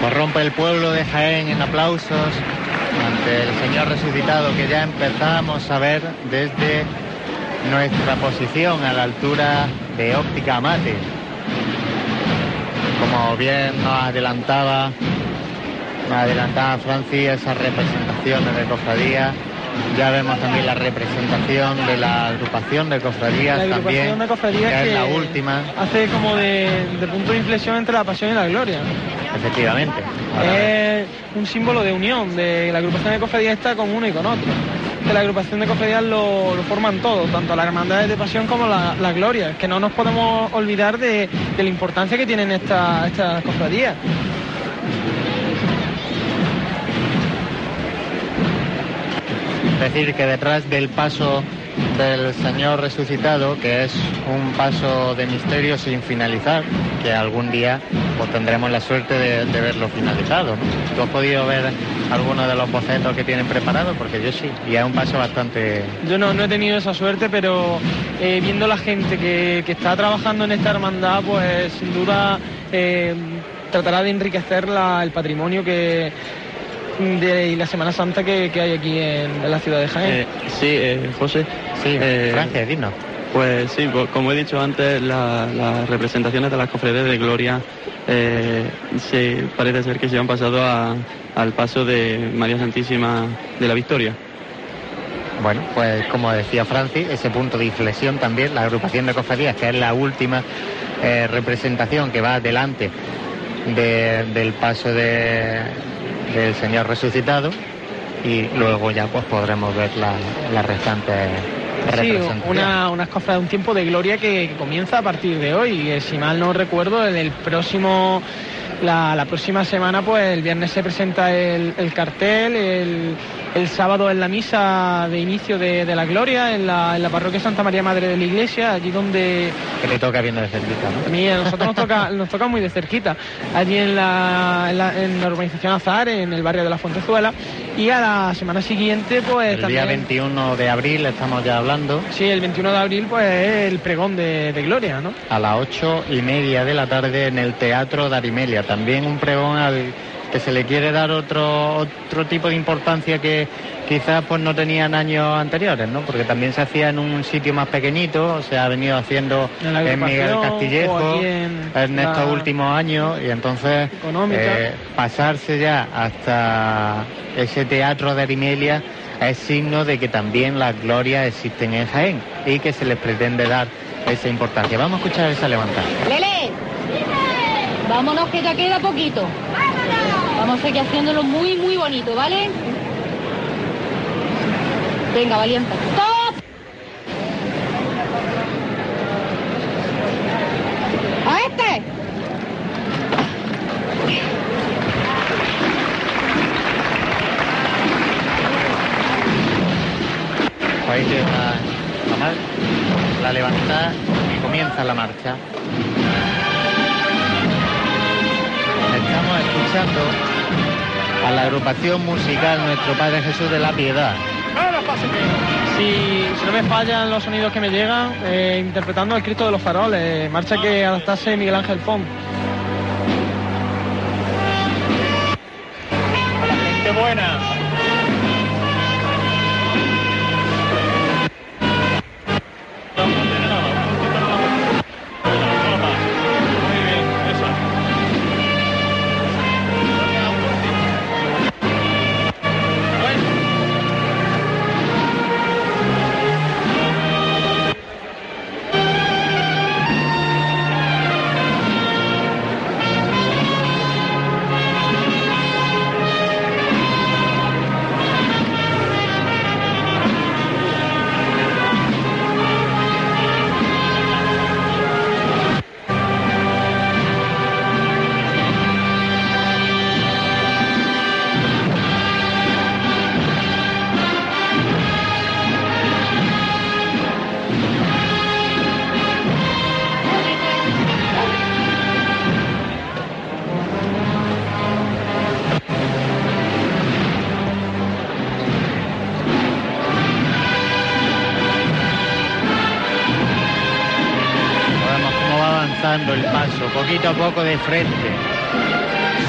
Pues rompe el pueblo de Jaén en aplausos ante el Señor resucitado que ya empezamos a ver desde nuestra posición a la altura de óptica mate. Como bien nos adelantaba, nos adelantaba Francis esas representaciones de cofradías ya vemos también la representación de la agrupación de cofradías La agrupación también, de cofradías que es la última, Hace como de, de punto de inflexión entre la pasión y la gloria. efectivamente. Es un símbolo de unión, de la agrupación de cofradías está con uno y con otro. Que la agrupación de cofradías lo, lo forman todo, tanto las hermandades de pasión como la, la gloria. Que no nos podemos olvidar de, de la importancia que tienen estas estas cofradías. Decir que detrás del paso del Señor resucitado, que es un paso de misterio sin finalizar, que algún día pues tendremos la suerte de, verlo finalizado. ¿Tú has podido ver alguno de los bocetos que tienen preparados? Porque yo sí, y es un paso bastante... Yo no, no he tenido esa suerte, pero eh, viendo la gente que, que está trabajando en esta hermandad, pues sin duda eh, tratará de enriquecer el patrimonio que de y la Semana Santa que, que hay aquí en, en la ciudad de Jaén. Eh, sí, eh, José. Sí, Eh, Francia, dinos. Pues sí, pues, como he dicho antes, la- las representaciones de las cofradías de Gloria eh, se, parece ser que se han pasado a- al paso de María Santísima de la Victoria. Bueno, pues como decía Francis, ese punto de inflexión también, la agrupación de cofradías, que es la última eh, representación que va adelante de- del paso de- del Señor resucitado y luego ya pues podremos ver la- restantes Sí, una, unas cofras de un tiempo de gloria que, que comienza a partir de hoy. que si mal no recuerdo, en el próximo, la, la próxima semana, pues el viernes se presenta el, el cartel, el, el sábado es la misa de inicio de, de la gloria en la, en la parroquia Santa María Madre de la Iglesia, allí donde Que le toca viendo de cerquita, a ¿no? mí a nosotros nos toca, nos toca muy de cerquita, allí en la, en la, en la urbanización Azar, en el barrio de la Fuentezuela, y a la semana siguiente, pues El también... día 21 de abril estamos ya hablando, Sí, el 21 de abril pues es el pregón de, de Gloria, ¿no? a las ocho y media de la tarde en el Teatro de Arimelia. También un pregón al que se le quiere dar otro, otro tipo de importancia que quizás pues no tenían años anteriores, ¿no? Porque también se hacía en un sitio más pequeñito, se ha venido haciendo En Miguel Castillejo en en, la- estos últimos años y entonces eh, pasarse ya hasta ese Teatro de Arimelia es signo de que también las glorias existen en Jaén y que se les pretende dar esa importancia. Vamos a escuchar esa levantada. Lele, vámonos que ya queda poquito. Vamos a seguir haciéndolo muy, muy bonito, ¿vale? Venga, valiente. ¡Stop! ¡A este! Ahí tiene la, la, la levantada y comienza la marcha. Escuchando a la agrupación musical Nuestro Padre Jesús de la Piedad. Si, si no me fallan los sonidos que me llegan, eh, interpretando al Cristo de los Faroles, marcha que adaptase Miguel Ángel Font. La gente buena. Poquito a poco de frente.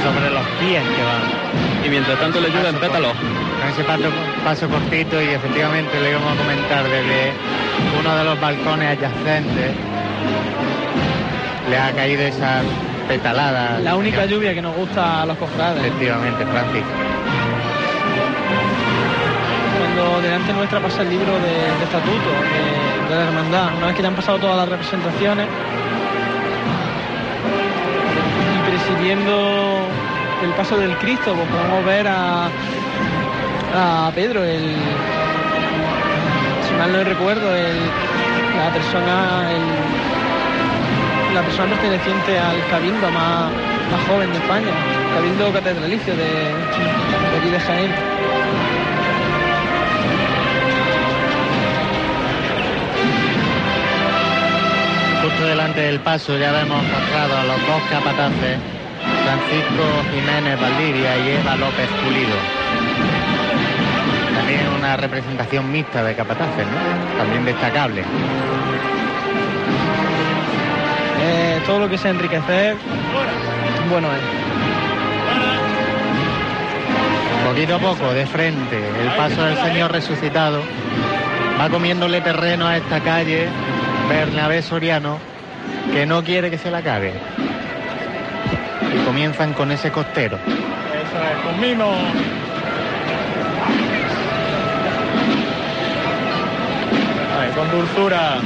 sobre los pies que van. Y mientras tanto le ayuda en pétalos. Con ese paso, paso cortito y efectivamente le íbamos a comentar desde uno de los balcones adyacentes le ha caído esa petalada. La única señor. lluvia que nos gusta a los cofrades. Efectivamente, Francis. Cuando delante nuestra pasa el libro de, de estatuto de, de la hermandad, una vez que ya han pasado todas las representaciones presidiendo el paso del Cristo, pues podemos ver a, a Pedro, el, si mal no recuerdo, el, la persona, el- la persona perteneciente al cabildo más, más joven de España, cabildo catedralicio de, de aquí de Jaén. Justo delante del paso ya vemos mostrado a los dos capataces, Francisco Jiménez Valdivia y Eva López Pulido. También una representación mixta de capataces, ¿no? También destacable. Eh, todo lo que sea enriquecer, bueno es. Poquito a poco, de frente, el paso del Señor resucitado va comiéndole terreno a esta calle Bernabé Soriano, que no quiere que se la acabe. Comienzan con ese costero. Eso es, con mimo. Con dulzura.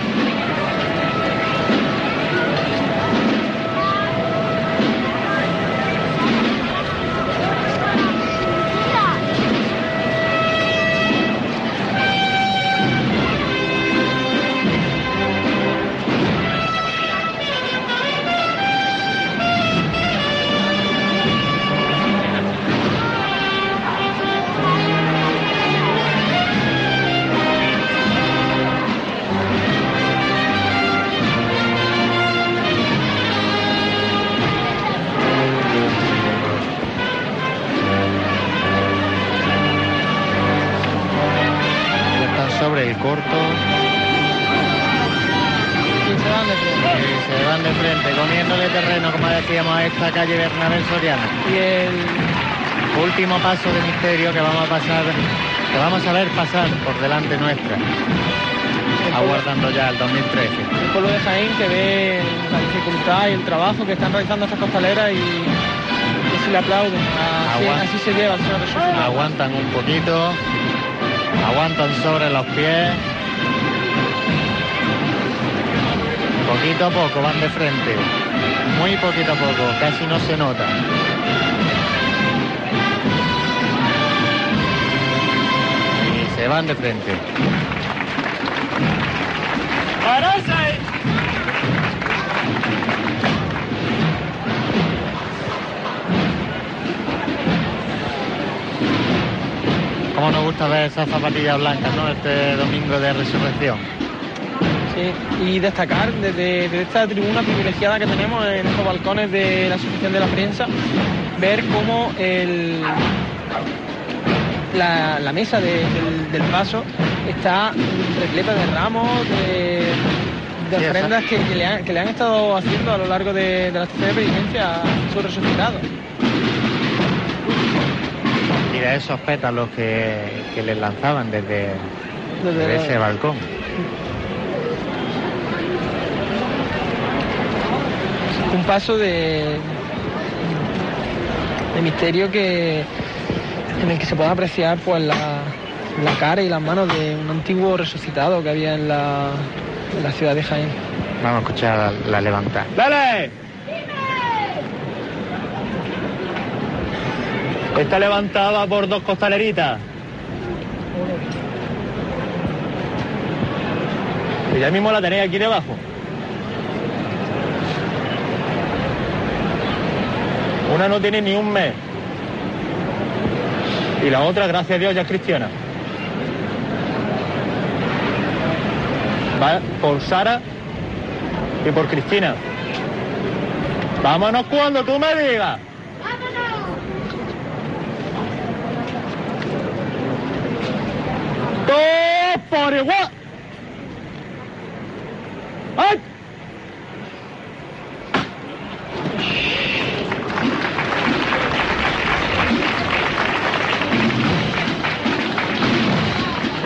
Sobre el corto Y se van de frente. y se van de frente, comiéndole terreno, como decíamos, a esta calle Bernabé Soriano. Y el, Último paso de misterio que vamos a pasar, que vamos a ver pasar por delante nuestra, aguardando ya el 2013. el pueblo de Jaén que ve la dificultad y el trabajo que están realizando estas costaleras y, y se le aplauden. Así, así se lleva Resucitado. Aguantan un poquito, aguantan sobre los pies. Poquito a poco van de frente, muy poquito a poco, casi no se nota. Y se van de frente. Cómo nos gusta ver esas zapatillas blancas, ¿no? Este domingo de resurrección. Sí, y destacar desde, desde esta tribuna privilegiada que tenemos en estos balcones de la Asociación de la Prensa, ver cómo el, la, la mesa de- del, del paso está repleta de ramos, de, de Sí, ofrendas que, que le han, que le han estado haciendo a lo largo de, de la estación de penitencia a su resucitado. Y de esos pétalos que, que les lanzaban desde, Desde ese balcón. un paso de, de misterio que en el que se puede apreciar pues la, la cara y las manos de un antiguo resucitado que había en la, en la ciudad de Jaén. Vamos a escuchar la, la levantada. ¡Dale! Está levantada por dos costaleritas. Y ya mismo la tenéis aquí debajo. Una no tiene ni un mes. Y la otra, gracias a Dios, ya es cristiana. Va por Sara y por Cristina. Vámonos cuando tú me digas. Dos por igual. ¡Ay!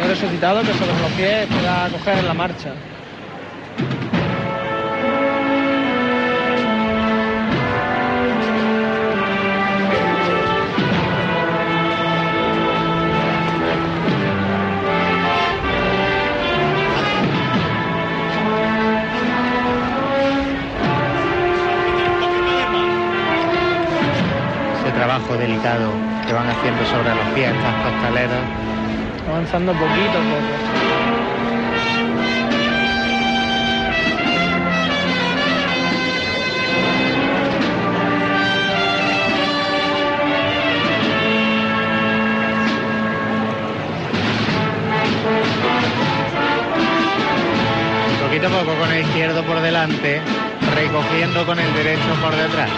He resucitado que sobre los pies pueda coger en la marcha. Trabajo delicado que van haciendo sobre los pies estas costaleras. Avanzando poquito a poco. Poquito a poco con el izquierdo por delante, recogiendo con el derecho por detrás.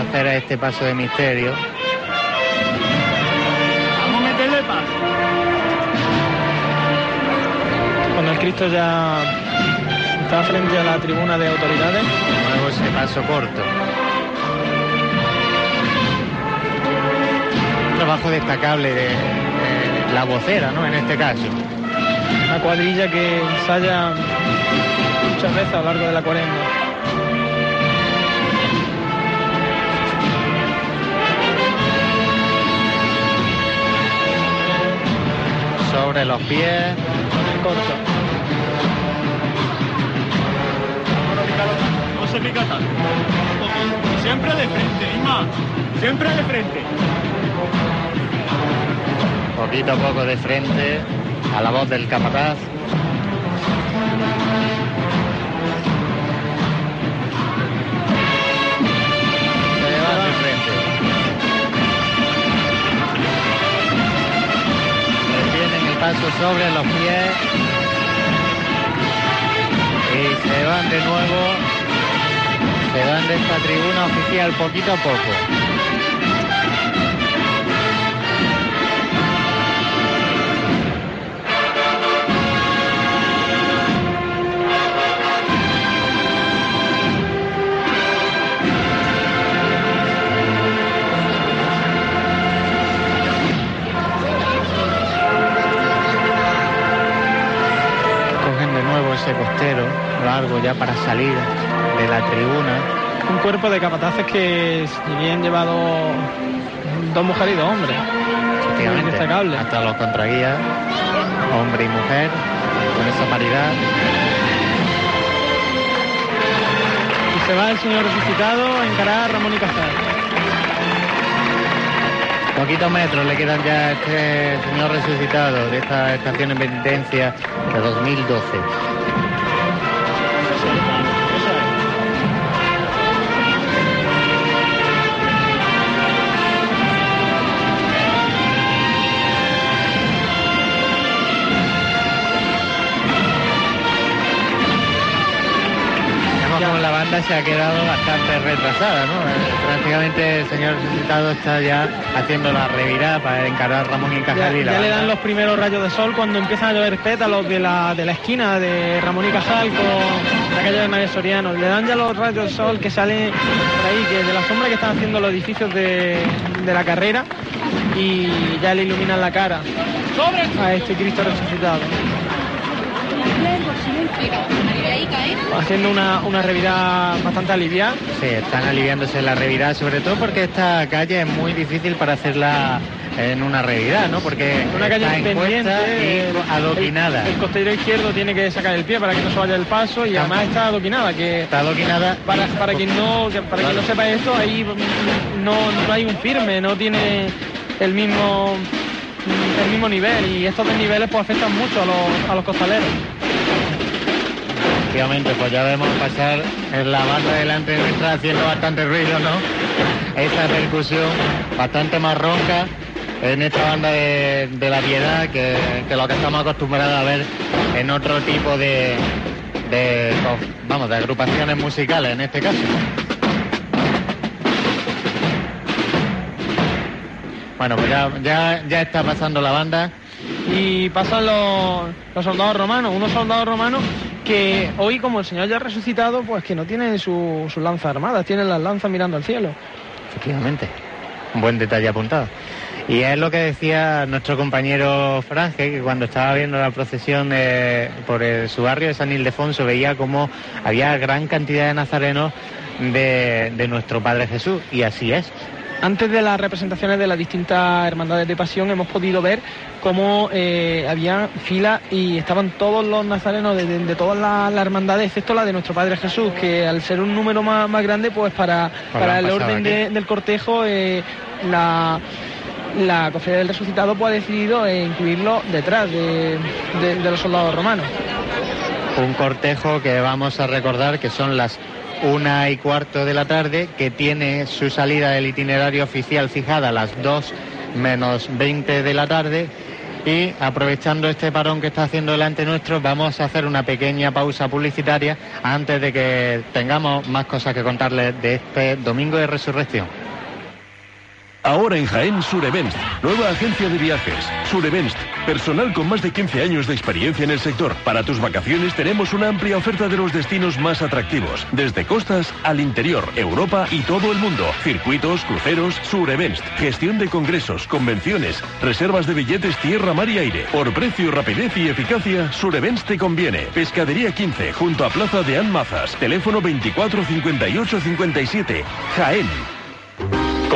Hacer a este paso de misterio. Vamos a meterle paso. Cuando el Cristo ya está frente a la tribuna de autoridades. De nuevo ese paso corto. Un trabajo destacable de, de la vocera, ¿no? En este caso. Una cuadrilla que ensaya muchas veces a lo largo de la cuaresma. Sobre los pies. Corto. No se pica tanto. Siempre de frente, Isma. Siempre de frente. Poquito a poco de frente a la voz del capataz. Sobre los pies. Y se van de nuevo. Se van de esta tribuna oficial poquito a poco. Ese costero largo ya para salir de la tribuna. Un cuerpo de capataces que si bien llevado dos mujeres y dos hombres. Muy destacable. hasta los contraguías, hombre y mujer, con esa paridad. Y se va el señor resucitado a encarar a Ramón y Cazar. Poquitos metros le quedan ya a este señor resucitado de esta estación en penitencia de 2012. Como la banda se ha quedado bastante retrasada, ¿no? Eh, Prácticamente el señor resucitado está ya haciendo la revirada para encarar a Ramón y Ya, Cajal y la ya le dan los primeros rayos de sol cuando empiezan a llover pétalos de la, de la esquina de Ramón y Cajal con la calle de María Soriano. Le dan ya los rayos de sol que salen por ahí, que de la sombra que están haciendo los edificios de, de la carrera y ya le iluminan la cara a este Cristo resucitado. Haciendo una, una revirada bastante aliviada. Sí, están aliviándose la revirada, sobre todo porque esta calle es muy difícil para hacerla en una revirada, ¿no? Porque Una calle pendiente, y adoquinada. El, el costero izquierdo tiene que sacar el pie para que no se vaya el paso y además está adoquinada, que Está adoquinada. para, para quien no que- para quien no sepa esto, ahí no, no hay un firme, no tiene el mismo el mismo nivel y estos desniveles pues afectan mucho a los, a los costaleros. Efectivamente, pues ya vemos pasar en la banda delante nuestra haciendo bastante ruido, ¿no? Esa percusión bastante más ronca en esta banda de, de la piedad que, que lo que estamos acostumbrados a ver en otro tipo de, de, vamos, de agrupaciones musicales en este caso. Bueno, pues ya, ya, ya está pasando la banda. Y pasan los, los soldados romanos, unos soldados romanos que hoy, como el Señor ya ha resucitado, pues que no tienen sus su lanzas armadas, tienen las lanzas mirando al cielo. Efectivamente, un buen detalle apuntado. Y es lo que decía nuestro compañero Franje, que cuando estaba viendo la procesión de- por el- su barrio de San Ildefonso veía como había gran cantidad de nazarenos de, de nuestro Padre Jesús. Y así es. Antes de las representaciones de las distintas hermandades de pasión hemos podido ver cómo eh, había fila y estaban todos los nazarenos de, de- de todas las, hermandades, excepto la de nuestro Padre Jesús, que al ser un número más, más grande, pues para, para el orden de- del cortejo, eh, la, la cofradía del resucitado pues, ha decidido eh, incluirlo detrás de, de- de los soldados romanos. Un cortejo que vamos a recordar que son las una y cuarto de la tarde, que tiene su salida del itinerario oficial fijada a las 2 menos 20 de la tarde. Y aprovechando este parón que está haciendo delante nuestro, vamos a hacer una pequeña pausa publicitaria antes de que tengamos más cosas que contarles de este domingo de resurrección. Ahora en Jaén Surevents, nueva agencia de viajes. Surevents, personal con más de 15 años de experiencia en el sector. Para tus vacaciones tenemos una amplia oferta de los destinos más atractivos, desde costas al interior, Europa y todo el mundo. Circuitos, cruceros, Surevents, gestión de congresos, convenciones, reservas de billetes tierra, mar y aire. Por precio, rapidez y eficacia, Surevents te conviene. Pescadería 15, junto a Plaza de Anmazas. Teléfono 24 58 57. Jaén.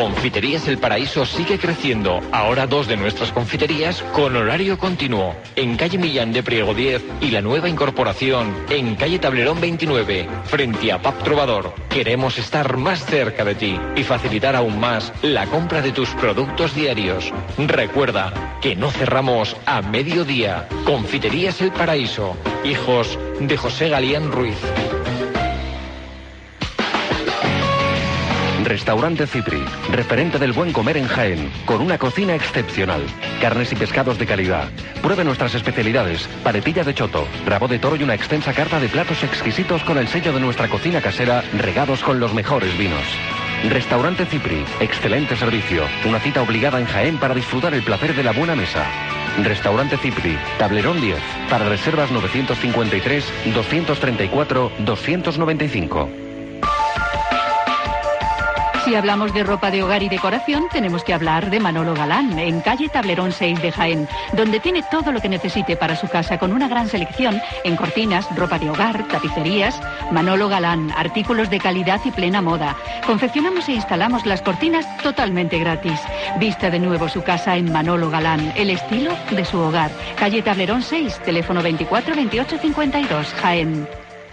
Confiterías El Paraíso sigue creciendo. Ahora dos de nuestras confiterías con horario continuo. En calle Millán de Priego 10 y la nueva incorporación en calle Tablerón 29, frente a Pap Trovador. Queremos estar más cerca de ti y facilitar aún más la compra de tus productos diarios. Recuerda que no cerramos a mediodía. Confiterías El Paraíso. Hijos de José Galián Ruiz. Restaurante Cipri, referente del buen comer en Jaén, con una cocina excepcional. Carnes y pescados de calidad. Pruebe nuestras especialidades, paletilla de choto, rabo de toro y una extensa carta de platos exquisitos con el sello de nuestra cocina casera, regados con los mejores vinos. Restaurante Cipri, excelente servicio, una cita obligada en Jaén para disfrutar el placer de la buena mesa. Restaurante Cipri, Tablerón 10, para reservas 953 234 295. Si hablamos de ropa de hogar y decoración, tenemos que hablar de Manolo Galán, en calle Tablerón 6 de Jaén, donde tiene todo lo que necesite para su casa con una gran selección en cortinas, ropa de hogar, tapicerías. Manolo Galán, artículos de calidad y plena moda. Confeccionamos e instalamos las cortinas totalmente gratis. Vista de nuevo su casa en Manolo Galán, el estilo de su hogar. Calle Tablerón 6, teléfono 24 28 52, Jaén.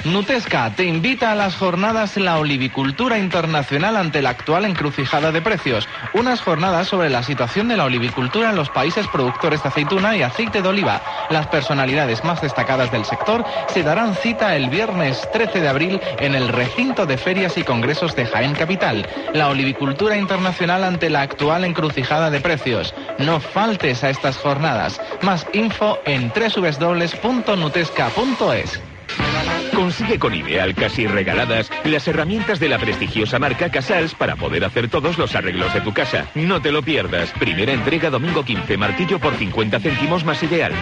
Nutesca te invita a las jornadas La Olivicultura Internacional ante la actual encrucijada de precios. Unas jornadas sobre la situación de la olivicultura en los países productores de aceituna y aceite de oliva. Las personalidades más destacadas del sector se darán cita el viernes 13 de abril en el recinto de ferias y congresos de Jaén Capital. La olivicultura internacional ante la actual encrucijada de precios. No faltes a estas jornadas. Más info en www.nutesca.es. Consigue con Ideal Casi Regaladas las herramientas de la prestigiosa marca Casals para poder hacer todos los arreglos de tu casa. No te lo pierdas. Primera entrega domingo 15, martillo por 50 céntimos más Ideal.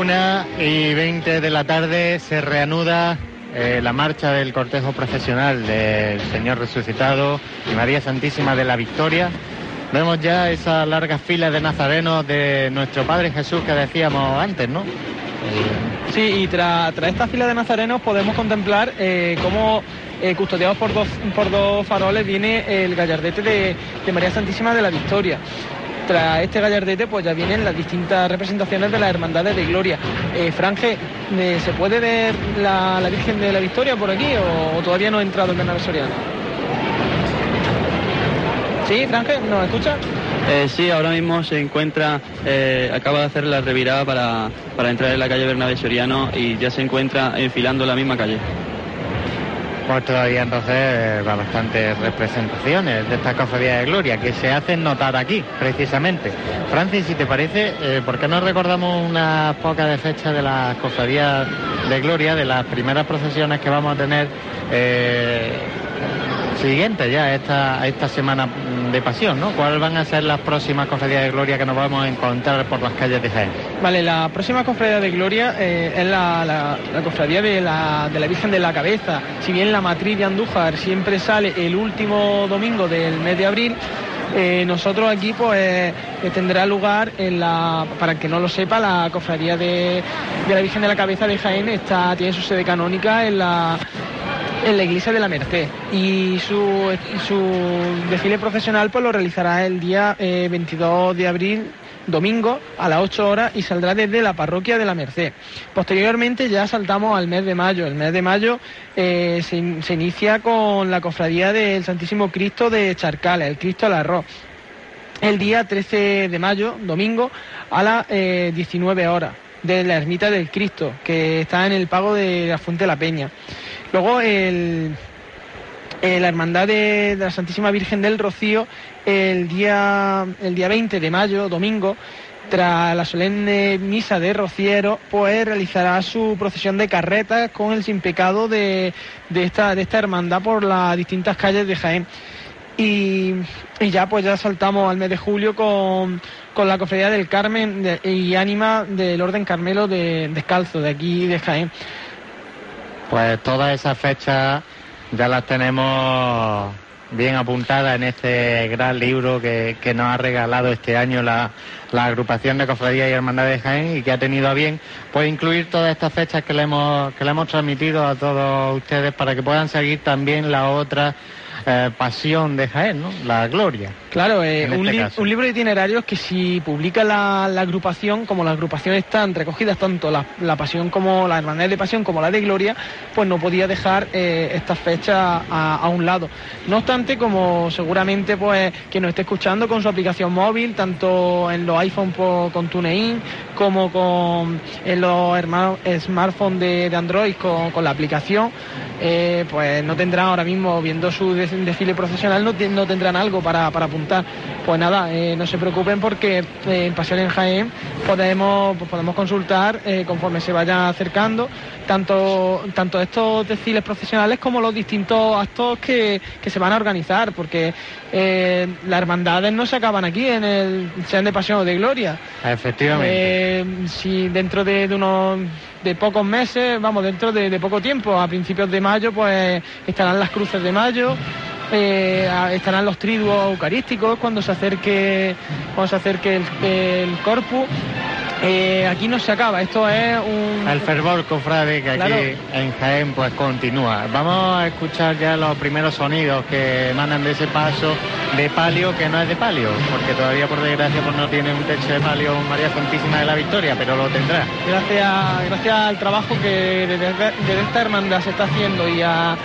Una y 20 de la tarde se reanuda eh, la marcha del cortejo procesional del Señor Resucitado y María Santísima de la Victoria. Vemos ya esa larga fila de nazarenos de nuestro Padre Jesús que decíamos antes, ¿no? Sí, y tras esta fila de nazarenos podemos contemplar eh, cómo, eh, custodiados por dos, por dos faroles, viene el gallardete de, de María Santísima de la Victoria. Tras este gallardete, pues ya vienen las distintas representaciones de las hermandades de Gloria. Eh, Franje, eh, ¿se puede ver la, Virgen de la Victoria por aquí o, todavía no ha entrado el Bernabé Soriano? ¿Sí, Franje? ¿Nos escucha? Eh, sí, ahora mismo se encuentra, eh, acaba de hacer la revirada para, para entrar en la calle Bernabé Soriano y ya se encuentra enfilando la misma calle. Pues todavía entonces eh, bastantes representaciones de esta cofradía de gloria que se hacen notar aquí, precisamente. Francis, si te parece, eh, ¿por qué no recordamos unas pocas de fechas de las cofradías de gloria, de las primeras procesiones que vamos a tener eh, siguientes ya esta, esta semana de pasión, ¿no? ¿Cuáles van a ser las próximas cofradías de gloria que nos vamos a encontrar por las calles de Jaén? Vale, la próxima cofradía de Gloria eh, es la, cofradía de la, de la Virgen de la Cabeza. Si bien la matriz de Andújar siempre sale el último domingo del mes de abril, eh, nosotros aquí pues eh, tendrá lugar en la, para el que no lo sepa, la cofradía de, de la Virgen de la Cabeza de Jaén está, tiene su sede canónica en la en la iglesia de la Merced y su, desfile profesional pues lo realizará el día eh, 22 de abril domingo a las 8 horas y saldrá desde la parroquia de la Merced. Posteriormente ya saltamos al mes de mayo. El mes de mayo eh, se, in- se inicia con la cofradía del Santísimo Cristo de Charcales, el Cristo del Arroz. El día 13 de mayo, domingo, a las eh, 19 horas, de la Ermita del Cristo, que está en el pago de la Fuente de la Peña. Luego el, eh, la Hermandad de, la Santísima Virgen del Rocío el día, el día 20 de mayo, domingo, tras la solemne misa de Rociero, pues realizará su procesión de carretas con el sin pecado de, de esta, de esta hermandad por las distintas calles de Jaén. Y, y ya pues ya saltamos al mes de julio con, con la cofradía del Carmen y ánima del Orden Carmelo de Descalzo, de aquí de Jaén. Pues todas esas fechas ya las tenemos bien apuntadas en este gran libro que, que nos ha regalado este año la, la agrupación de cofradías y hermandades de Jaén y que ha tenido a bien pues incluir todas estas fechas que le hemos que le hemos transmitido a todos ustedes para que puedan seguir también la otra eh, pasión de Jaén, ¿no? La gloria. Claro, eh, un, este li- caso. un libro de itinerarios que si publica la, la agrupación, como la agrupación están recogidas tanto la, la pasión como la hermandad de pasión como la de gloria, pues no podía dejar eh, estas fechas a, a un lado. No obstante, como seguramente pues quien nos esté escuchando con su aplicación móvil, tanto en los iPhone po- con TuneIn como con en los herma- smartphones de, de Android con, con la aplicación, eh, pues no tendrán ahora mismo, viendo su des- desfile profesional, no, no tendrán algo para, para apuntar. Pues nada, eh, no se preocupen porque eh, en Pasión en Jaén podemos, pues podemos consultar conforme se vayan acercando tanto, tanto estos desfiles profesionales como los distintos actos que, que se van a organizar, porque las hermandades no se acaban aquí, en el sean de Pasión o de Gloria. Efectivamente. Si dentro de, de unos de pocos meses, vamos, dentro de, poco tiempo, a principios de mayo, pues estarán las cruces de mayo, eh, estarán los triduos eucarísticos cuando se acerque, cuando el corpus. Eh, aquí no se acaba, esto es un... El fervor, cofrade, que aquí Claro. en Jaén pues continúa. Vamos a escuchar ya los primeros sonidos que emanan de ese paso de palio que no es de palio, porque todavía por desgracia pues no tiene un techo de palio María Santísima de la Victoria, pero lo tendrá. Gracias, gracias al trabajo que desde, desde esta hermandad se está haciendo y, a-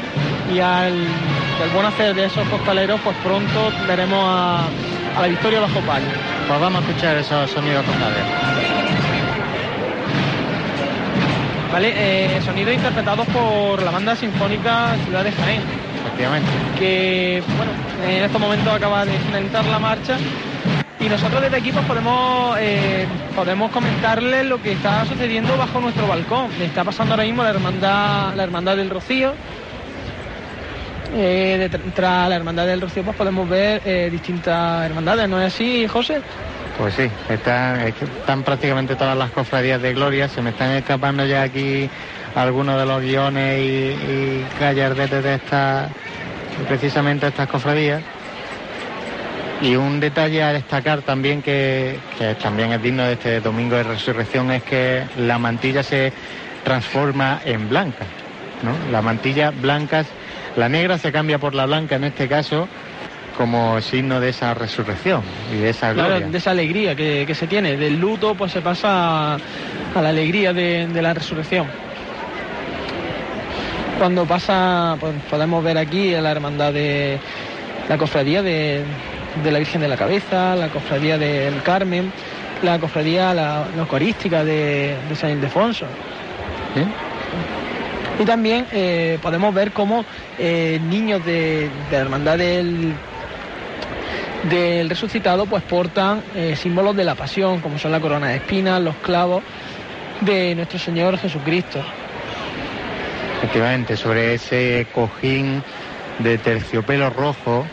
y al, y al buen hacer de esos costaleros, pues pronto veremos a, a la victoria bajo palio. Pues vamos a escuchar esos sonidos cofrades. ¿Vale? Eh, sonidos interpretados por la banda sinfónica Ciudad de Jaén, Efectivamente. que bueno, en estos momentos acaba de finalizar la marcha. Y nosotros desde aquí pues, podemos, eh, podemos comentarles lo que está sucediendo bajo nuestro balcón. Está pasando ahora mismo la hermandad, la hermandad del Rocío. Eh, tras la hermandad del Rocío pues podemos ver eh, distintas hermandades, ¿no es así, José? Pues sí, están, prácticamente todas las cofradías de gloria, se me están escapando ya aquí algunos de los guiones y, y gallardetes de estas, precisamente estas cofradías. Y un detalle a destacar también que, que también es digno de este domingo de resurrección es que la mantilla se transforma en blanca. ¿no? La mantilla blancas, la negra se cambia por la blanca en este caso como signo de esa resurrección y de esa Claro, gloria. de esa alegría que, que se tiene. Del luto pues se pasa a, a la alegría de, de la resurrección. Cuando pasa, pues, podemos ver aquí a la hermandad de la cofradía de, de la Virgen de la Cabeza, la cofradía del Carmen, la cofradía, la, la eucarística de, de San Ildefonso. Y también eh, podemos ver cómo eh, niños de, de la hermandad del del resucitado pues portan eh, símbolos de la pasión como son la corona de espinas, los clavos de nuestro Señor Jesucristo. Efectivamente, sobre ese cojín de terciopelo rojo.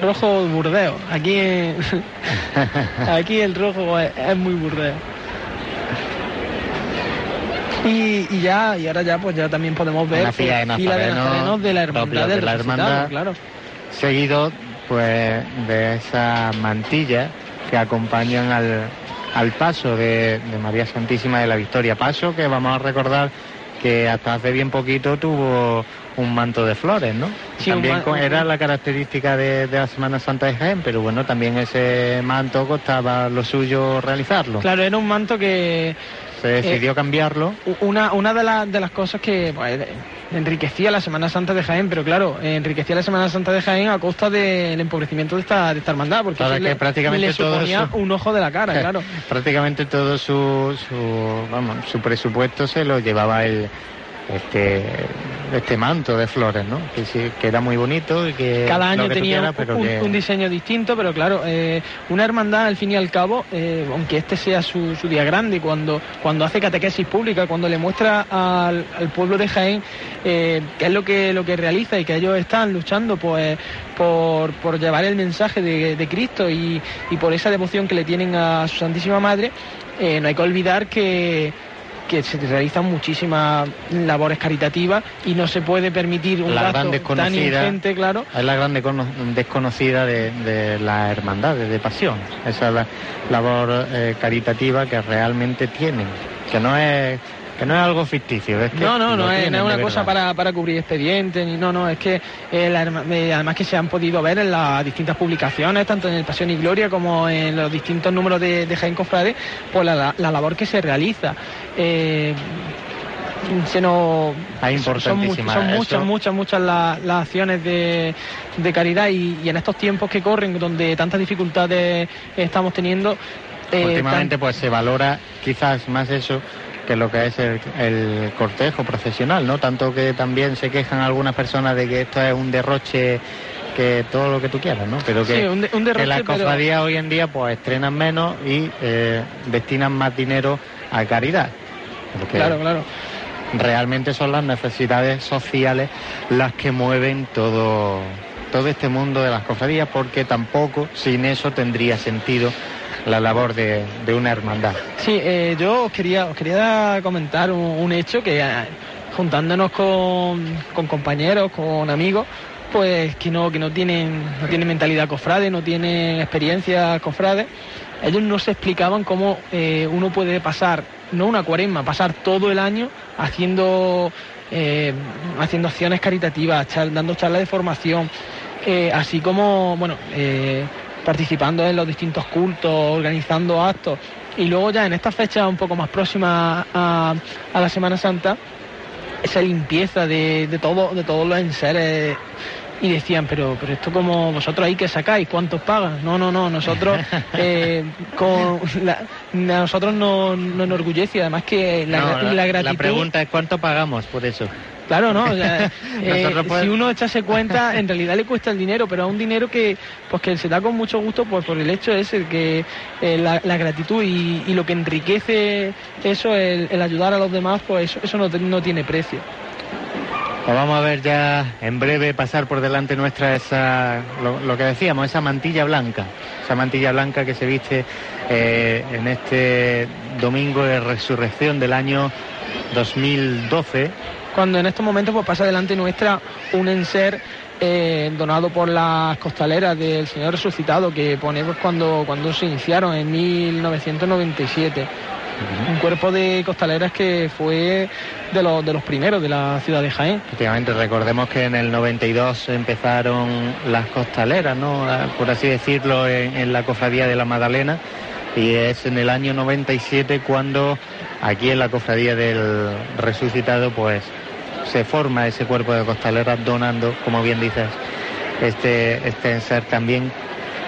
Rojo burdeo. Aquí, aquí el rojo es, es muy burdeo. Y, y ya, y ahora ya pues ya también podemos ver Una fila de nazarenos la hermandad del de la hermandad. claro. seguido pues de esa mantilla que acompañan al, al paso de, de María Santísima de la Victoria. Paso que vamos a recordar que hasta hace bien poquito tuvo un manto de flores, ¿no? Sí, también era la característica de, de la Semana Santa de Jaén, pero bueno, también ese manto costaba lo suyo realizarlo. Claro, era un manto que Se decidió cambiarlo. Una, una de, la- de las cosas que pues, enriquecía la Semana Santa de Jaén, pero claro, eh, enriquecía la Semana Santa de Jaén a costa del empobrecimiento de esta, de esta hermandad, porque Claro, que le, prácticamente le todo suponía un ojo de la cara, claro. Prácticamente todo su, su, vamos, su presupuesto se lo llevaba el este este manto de flores, ¿no? Que, sí, que era muy bonito y que Cada año que tenía quieras, un, pero un- que- un diseño distinto, pero claro, eh, una hermandad al fin y al cabo, eh, aunque este sea su, su día grande, cuando, cuando hace catequesis pública, cuando le muestra al, al pueblo de Jaén eh, qué es lo que, lo que realiza y que ellos están luchando pues, por, por llevar el mensaje de, de Cristo y, y por esa devoción que le tienen a su Santísima Madre, eh, no hay que olvidar que que se realizan muchísimas labores caritativas y no se puede permitir un La gran gasto tan ingente, claro, es la gran desconocida de, de la hermandad de pasión. Esa es la labor eh, caritativa que realmente tienen, que no es que no es algo ficticio. Es que No, no, no es, no es una cosa para, para cubrir expedientes, ni no, no, es que eh, la eh, además que se han podido ver en las distintas publicaciones, tanto en el Pasión y Gloria como en los distintos números de, de Jaén Cofrade, pues la, la labor que se realiza. Eh, se nos son, muchas, muchas, muchas la- las acciones de, de caridad y, y en estos tiempos que corren, donde tantas dificultades estamos teniendo, eh, Últimamente tan- pues se valora quizás más eso que lo que es el, el cortejo profesional, ¿no? Tanto que también se quejan algunas personas de que esto es un derroche que todo lo que tú quieras, ¿no? Pero que, Sí, un de- un derroche, que las pero- cofradías hoy en día pues estrenan menos y eh, destinan más dinero a caridad. Porque claro, claro. realmente son las necesidades sociales las que mueven todo, todo este mundo de las cofradías, porque tampoco sin eso tendría sentido la labor de, de una hermandad. Sí, eh, yo os quería, os quería comentar un, un hecho que eh, juntándonos con, con compañeros, con amigos, pues que no, que no tienen, no tienen mentalidad cofrade, no tienen experiencia cofrade, ellos no se explicaban cómo eh, uno puede pasar, no una cuaresma, pasar todo el año haciendo, eh, haciendo acciones caritativas, dando charlas de formación, así como, bueno, participando en los distintos cultos, organizando actos. Y luego ya en esta fecha un poco más próxima a, a la Semana Santa, esa limpieza de, de todo, de todos los enseres. Y decían, pero, pero esto como vosotros ahí que sacáis, ¿cuántos pagan? No, no, no, nosotros eh, con la- nosotros nos, nos enorgullece, además que la, No, la gratitud. la pregunta es cuánto pagamos por eso. Claro, ¿no? O sea, eh, pues- Si uno echase cuenta, en realidad le cuesta el dinero, pero es un dinero que pues que se da con mucho gusto pues por el hecho ese, que eh, la, la gratitud y, y lo que enriquece eso, el, el ayudar a los demás, pues eso, eso no, no tiene precio. Pues vamos a ver ya en breve pasar por delante nuestra esa, lo, lo que decíamos, esa mantilla blanca, esa mantilla blanca que se viste eh, en este domingo de resurrección del año 2012. Cuando en estos momentos pues pasa delante nuestra un enser eh, donado por las costaleras del Señor Resucitado que pone pues, cuando, cuando se iniciaron en 1997. Un cuerpo de costaleras que fue de los, de los primeros de la ciudad de Jaén. Efectivamente, recordemos que en el 92 empezaron las costaleras, ¿no? Ah, por así decirlo, en, en la cofradía de la Magdalena. Y es en el año 97 cuando aquí en la cofradía del resucitado, pues se forma ese cuerpo de costaleras donando, como bien dices, este, este ser también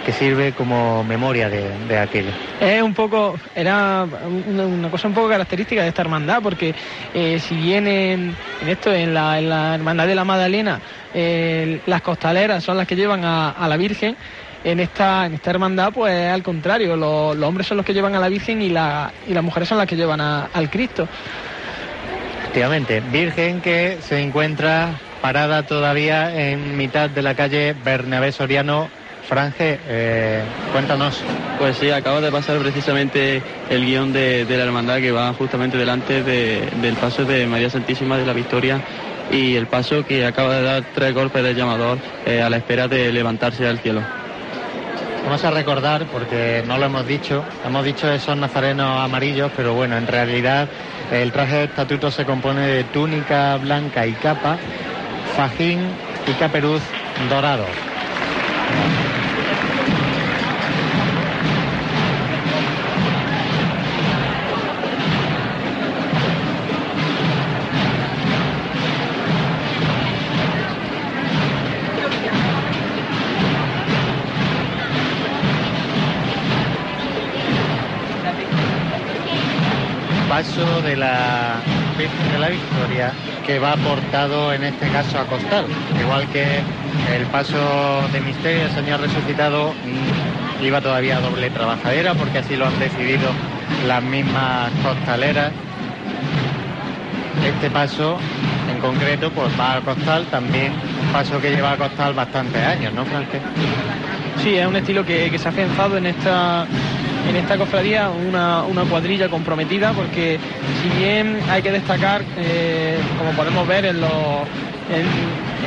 que sirve como memoria de, aquello. Es un poco, era una, cosa un poco característica de esta hermandad, porque eh, si bien en, esto, en la, hermandad de la Magdalena, eh, las costaleras son las que llevan a, la Virgen, en esta, en esta hermandad, pues al contrario, los, los hombres son los que llevan a la Virgen y, la, y las mujeres son las que llevan a- al Cristo. Efectivamente, Virgen que se encuentra parada todavía en mitad de la calle Bernabé Soriano. Franje, eh, cuéntanos. Pues sí, acabo de pasar precisamente el guion de, de la hermandad que va justamente delante de- del paso de María Santísima de la Victoria y el paso que acaba de dar tres golpes de llamador eh, a la espera de levantarse al cielo. Vamos a recordar, porque no lo hemos dicho, hemos dicho esos nazarenos amarillos, pero bueno, en realidad el traje de estatuto se compone de túnica blanca y capa, fajín y caperuz dorado. Paso de la de la Victoria que va portado en este caso a costal, igual que el paso de misterio del Señor resucitado mm, iba todavía a doble trabajadera porque así lo han decidido las mismas costaleras. Este paso en concreto pues va a costal también, paso que lleva a costal bastantes años, ¿no, Frances? Sí, es un estilo que, que se ha afianzado en esta en esta cofradía una, una cuadrilla comprometida porque si bien hay que destacar, eh, como podemos ver en los,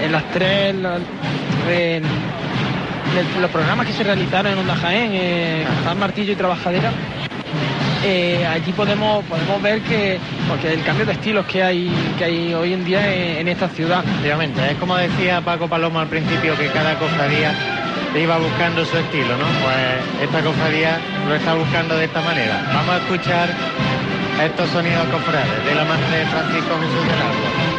en, las tres, los programas que se realizaron en Onda Jaén, eh, Cazar, Martillo y Trabajadera, eh, allí podemos podemos ver que porque el cambio de estilos que hay que hay hoy en día en, en esta ciudad. Efectivamente, es como decía Paco Palomo al principio que cada cofradía iba buscando su estilo, ¿no? Pues esta cofradía lo está buscando de esta manera. Vamos a escuchar estos sonidos cofrades de la mano de Francisco Jesús del Agua.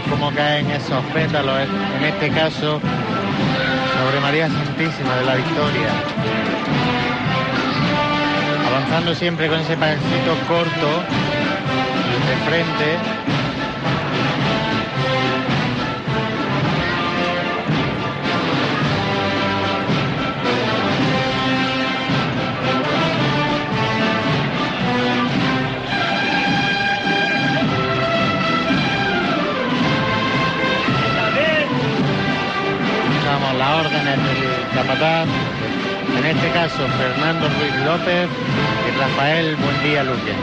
Ver cómo caen esos pétalos, en este caso sobre María Santísima de la Victoria. Avanzando siempre con ese pasito corto de frente. En este caso Fernando Ruiz López y Rafael Buendía Luque.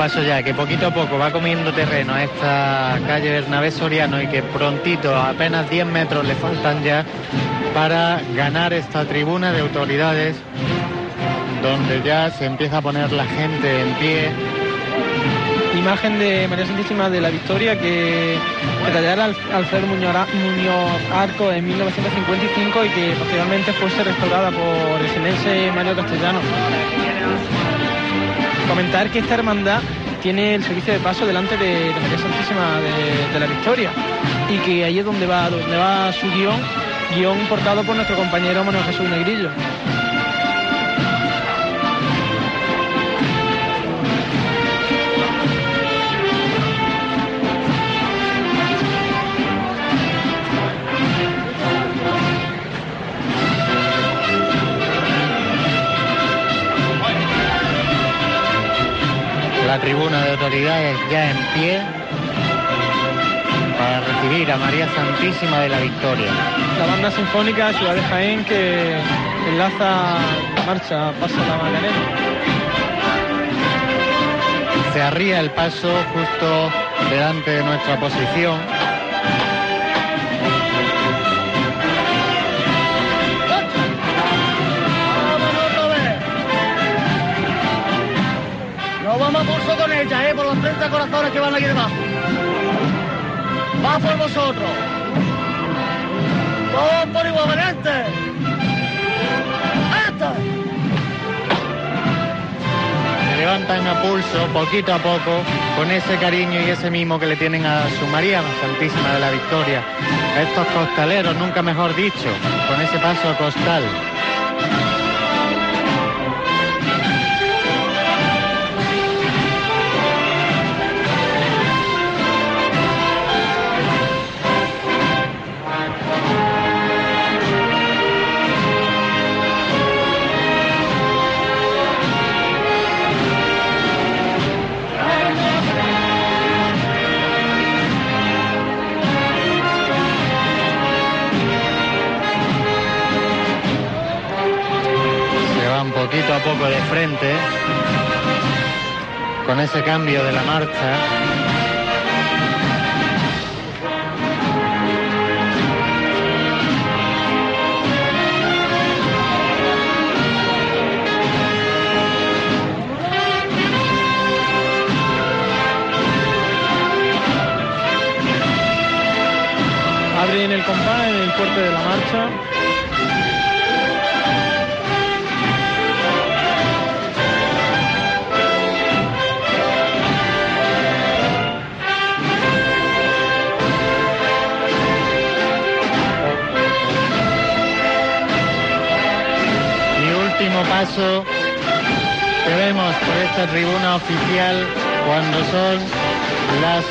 Paso ya, que poquito a poco va comiendo terreno a esta calle Bernabé Soriano y que prontito, apenas 10 metros le faltan ya para ganar esta tribuna de autoridades donde ya se empieza a poner la gente en pie imagen de María Santísima de la Victoria que, que tallara Al- Alfredo Muñoz, Muñoz Arco en 1955 y que posteriormente fuese restaurada por el senense Mario Castellano. Comentar que esta hermandad tiene el servicio de paso delante de, de María Santísima de, de la Victoria y que ahí es donde va, donde va su guion, guion importado por nuestro compañero Manuel Jesús Negrillo. La tribuna de autoridades ya en pie para recibir a María Santísima de la Victoria. La banda sinfónica Ciudad de Jaén que enlaza la marcha Pasa la Macarena. Se arría el paso justo delante de nuestra posición. A pulso con ella, ¿eh? Por los 30 corazones que van aquí debajo. Va por vosotros. Todos por igual, valiente. ¡Esta! Se levantan a pulso, poquito a poco, con ese cariño y ese mimo que le tienen a su María Santísima de la Victoria. Estos costaleros, nunca mejor dicho, con ese paso costal. Con ese cambio de la marcha. Abren el compás en el fuerte de la marcha. Paso que vemos por esta tribuna oficial cuando son las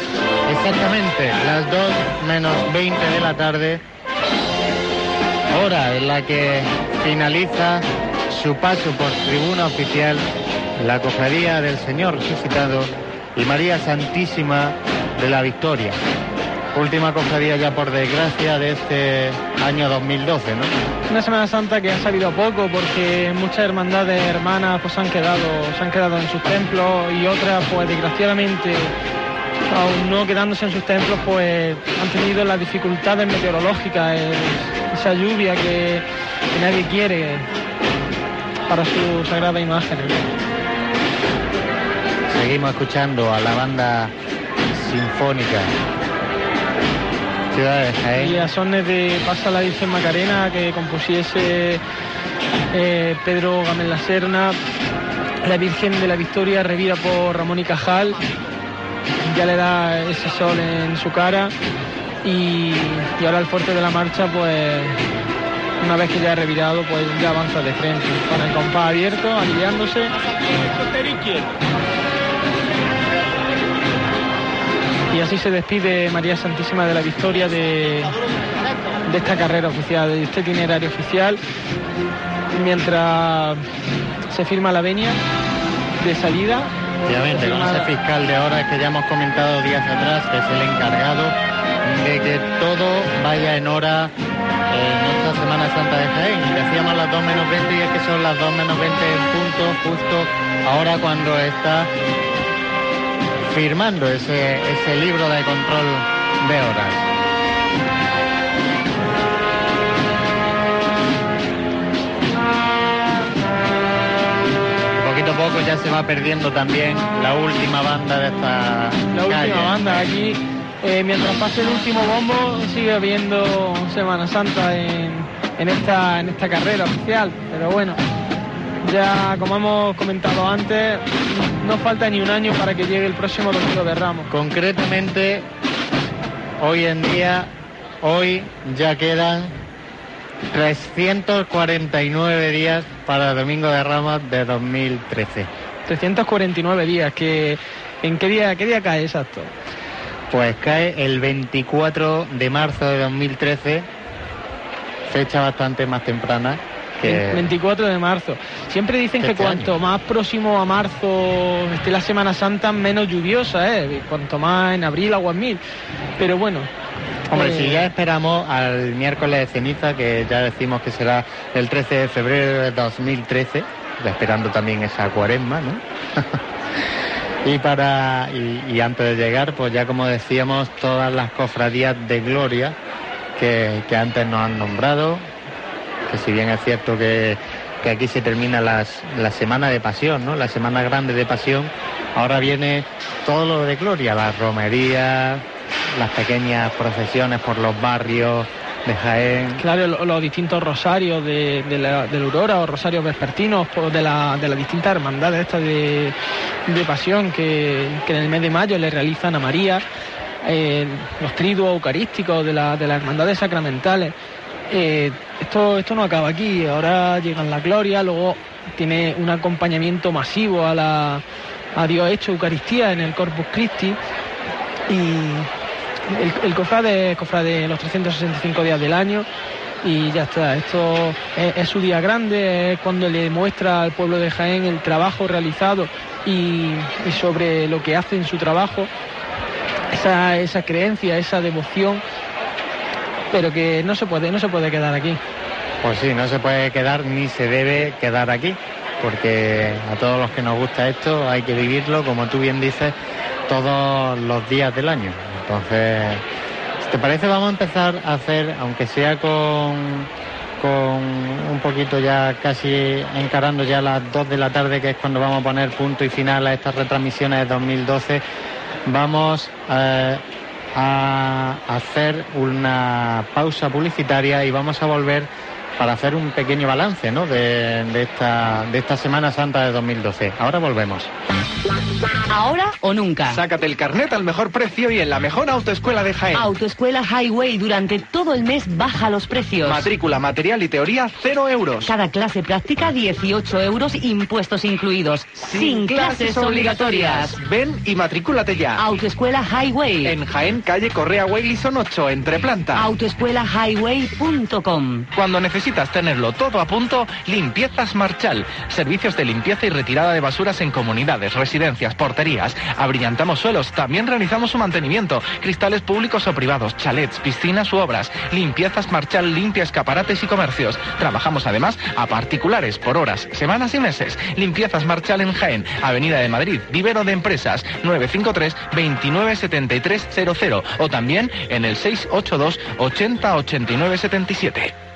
exactamente las 2 menos 20 de la tarde, hora en la que finaliza su paso por tribuna oficial la cofradía del Señor resucitado y María Santísima de la Victoria. Última cofradía ya por desgracia de este año 2012, ¿no? Una Semana Santa que ha salido poco porque muchas hermandades hermanas pues han quedado, se han quedado en sus templos y otras pues desgraciadamente aún no quedándose en sus templos pues han tenido las dificultades meteorológicas, eh, esa lluvia que, que nadie quiere para su sagrada imagen. Seguimos escuchando a la banda sinfónica Jaén. Y a sones de Pasa la Virgen Macarena que compusiese eh, Pedro Gamel La Serna, la Virgen de la Victoria revida por Ramón y Cajal, ya le da ese sol en su cara y, y ahora el fuerte de la marcha pues una vez que ya ha revirado pues ya avanza de frente con el compás abierto, aliviándose. Y así se despide María Santísima de la Victoria de, de esta carrera oficial, de este itinerario oficial, mientras se firma la venia de salida. Obviamente, con ese fiscal de horas que ya hemos comentado días atrás, que es el encargado de que todo vaya en hora en esta Semana Santa de Jaén. Y decíamos las 2 menos 20 y es que son las 2 menos 20 en punto, justo ahora cuando está firmando ese, ese libro de control de horas. Poquito a poco ya se va perdiendo también la última banda de esta La calle. última banda aquí, eh, mientras pase el último bombo, sigue habiendo Semana Santa en, en esta, en esta carrera oficial. Pero bueno, ya como hemos comentado antes, no falta ni un año para que llegue el próximo Domingo de Ramos. Concretamente, hoy en día, hoy ya quedan 349 días para el Domingo de Ramos de 2013. 349 días, que ¿en qué día, qué día cae exacto? Pues cae el 24 de marzo de 2013, fecha bastante más temprana que... 24 de marzo. Siempre dicen que Este cuanto más próximo a marzo esté la Semana Santa, menos lluviosa, ¿eh? Cuanto más en abril, agua en mil. Pero bueno. Hombre, eh, si ya esperamos al miércoles de ceniza, que ya decimos que será el 13 de febrero de 2013, ya esperando también esa cuaresma, ¿no? y para y, y antes de llegar, pues ya como decíamos, todas las cofradías de gloria que, que antes nos han nombrado, que si bien es cierto que, que aquí se termina las, la semana de pasión, ¿no? La semana grande de pasión, ahora viene todo lo de gloria, las romerías, las pequeñas procesiones por los barrios de Jaén. Claro, lo- los distintos rosarios de, de la, de Aurora o rosarios vespertinos de, la, de las distintas hermandades estas de, de pasión que, que en el mes de mayo le realizan a María, eh, los triduos eucarísticos de, la- de las hermandades sacramentales. Eh, esto, esto no acaba aquí, ahora llegan la gloria, luego tiene un acompañamiento masivo a, la, a Dios hecho Eucaristía en el Corpus Christi. Y el, el cofrade es cofrade los 365 días del año. Y ya está. Esto es, su día grande, es cuando le muestra al pueblo de Jaén el trabajo realizado y, y sobre lo que hace en su trabajo, esa, esa creencia, esa devoción, pero que no se puede, no se puede quedar aquí. Pues sí, no se puede quedar ni se debe quedar aquí, porque a todos los que nos gusta esto hay que vivirlo, como tú bien dices, todos los días del año. Entonces, si te parece, vamos a empezar a hacer, aunque sea con, con un poquito ya casi encarando ya las 2 de la tarde, que es cuando vamos a poner punto y final a estas retransmisiones de 2012, vamos eh, a hacer una pausa publicitaria y vamos a volver para hacer un pequeño balance ¿no? de, de esta, de esta Semana Santa de 2012. Ahora volvemos. Ahora o nunca. Sácate el carnet al mejor precio y en la mejor autoescuela de Jaén. Autoescuela Highway durante todo el mes baja los precios. Matrícula, material y teoría, cero euros. Cada clase práctica 18 euros, impuestos incluidos. Sin, clases obligatorias. Ven y matrículate ya. Autoescuela Highway. En Jaén, calle Correa Waylison 8, entre planta. Autoescuelahighway.com. Cuando necesitas tenerlo todo a punto, Limpiezas Marchal. Servicios de limpieza y retirada de basuras en comunidades, residencias, porterías. Abrillantamos suelos. También realizamos su mantenimiento. Cristales públicos o privados, chalets, piscinas u obras. Limpiezas Marchal limpia escaparates y comercios. Trabajamos además a particulares por horas, semanas y meses. Limpiezas Marchal en Jaén, Avenida de Madrid, Vivero de Empresas, 953 297300 o también en el 682 80 89 77.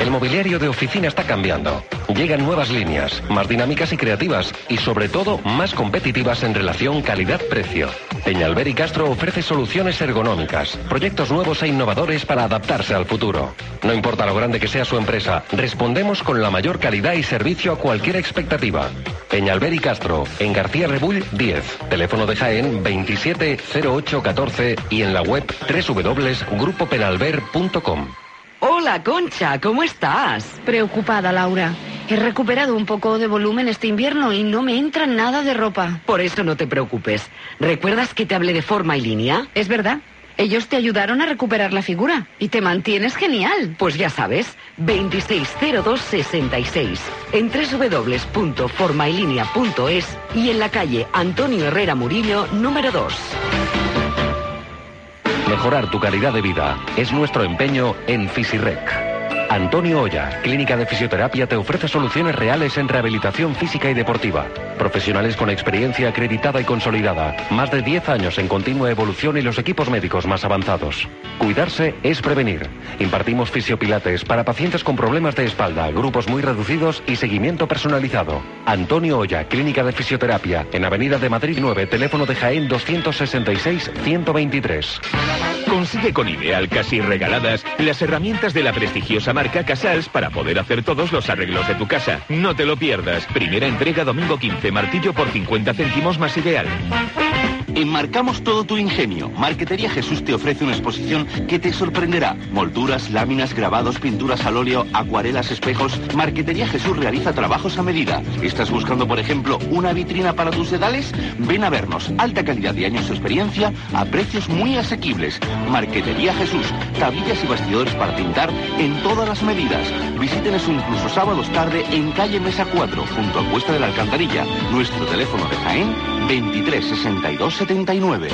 El mobiliario de oficina está cambiando. Llegan nuevas líneas, más dinámicas y creativas, y sobre todo más competitivas en relación calidad-precio. Peñalver y Castro ofrece soluciones ergonómicas, proyectos nuevos e innovadores para adaptarse al futuro. No importa lo grande que sea su empresa, respondemos con la mayor calidad y servicio a cualquier expectativa. Peñalver y Castro, en García Rebull 10, teléfono de Jaén 270814 y en la web www.grupopenalver.com. Hola, Concha, ¿cómo estás? Preocupada, Laura. He recuperado un poco de volumen este invierno y no me entra nada de ropa. Por eso no te preocupes. ¿Recuerdas que te hablé de forma y línea? Es verdad. Ellos te ayudaron a recuperar la figura y te mantienes genial. Pues ya sabes, 260266 en www.formaylínea.es y en la calle Antonio Herrera Murillo, número 2. Mejorar tu calidad de vida es nuestro empeño en Fisirec. Antonio Olla, Clínica de Fisioterapia, te ofrece soluciones reales en rehabilitación física y deportiva. Profesionales con experiencia acreditada y consolidada. Más de 10 años en continua evolución y los equipos médicos más avanzados. Cuidarse es prevenir. Impartimos fisiopilates para pacientes con problemas de espalda, grupos muy reducidos y seguimiento personalizado. Antonio Olla, Clínica de Fisioterapia, en Avenida de Madrid 9, teléfono de Jaén 266-123. Consigue con Ideal casi regaladas las herramientas de la prestigiosa marca Casals para poder hacer todos los arreglos de tu casa. No te lo pierdas. Primera entrega domingo 15, martillo por 50 céntimos más Ideal. Enmarcamos todo tu ingenio. Marquetería Jesús te ofrece una exposición que te sorprenderá. Molduras, láminas, grabados, pinturas al óleo, acuarelas, espejos. Marquetería Jesús realiza trabajos a medida. ¿Estás buscando, por ejemplo, una vitrina para tus sedales? Ven a vernos. Alta calidad y años de experiencia a precios muy asequibles. Marquetería Jesús. Tabillas y bastidores para pintar en todas las medidas. Visítenos incluso sábados tarde en calle Mesa 4, junto a Cuesta de la Alcantarilla. Nuestro teléfono de Jaén 23 62 79.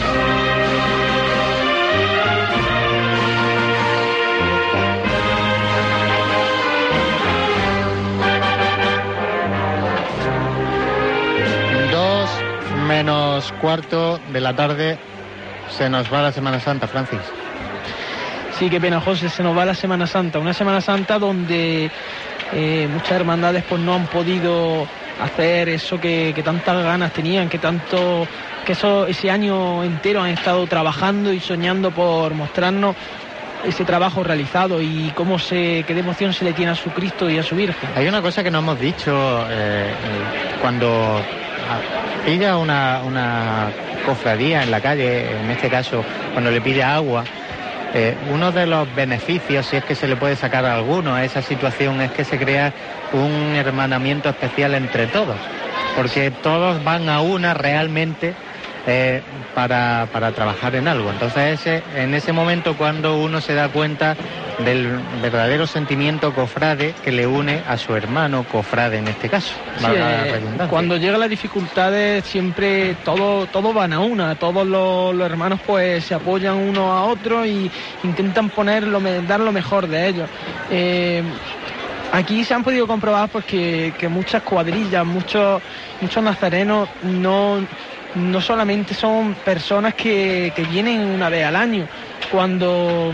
Dos menos cuarto de la tarde se nos va la Semana Santa, Francis. Sí, qué pena, José, se nos va la Semana Santa. Una Semana Santa donde eh, muchas hermandades pues no han podido hacer eso que, que tantas ganas tenían, que tanto, que eso, ese año entero han estado trabajando y soñando por mostrarnos ese trabajo realizado y cómo se, qué emoción se le tiene a su Cristo y a su Virgen. Hay una cosa que no hemos dicho eh, eh, cuando ah, pilla una, una cofradía en la calle, en este caso cuando le pide agua, eh, uno de los beneficios, si es que se le puede sacar alguno a esa situación, es que se crea un hermanamiento especial entre todos, porque todos van a una realmente eh, para, para trabajar en algo. Entonces, ese, en ese momento cuando uno se da cuenta del verdadero sentimiento cofrade que le une a su hermano cofrade en este caso. Sí, eh, cuando llegan las dificultades siempre todo, todos van a una, todos los, los hermanos pues se apoyan uno a otro y intentan poner lo, dar lo mejor de ellos. Eh, aquí se han podido comprobar pues que, que muchas cuadrillas, muchos, muchos nazarenos no, no solamente son personas que, que vienen una vez al año, cuando,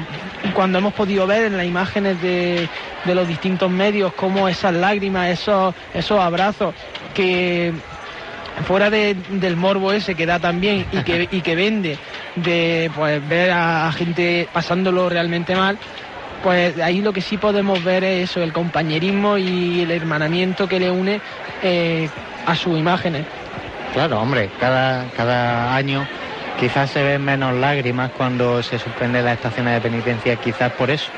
cuando hemos podido ver en las imágenes de, de los distintos medios cómo esas lágrimas, esos, esos abrazos que fuera de- del morbo ese que da también y que, y que vende de pues ver a, a gente pasándolo realmente mal pues ahí lo que sí podemos ver es eso el compañerismo y el hermanamiento que le une eh, a sus imágenes Claro, hombre, cada, cada año quizás se ven menos lágrimas cuando se suspenden las estaciones de penitencia, quizás por eso,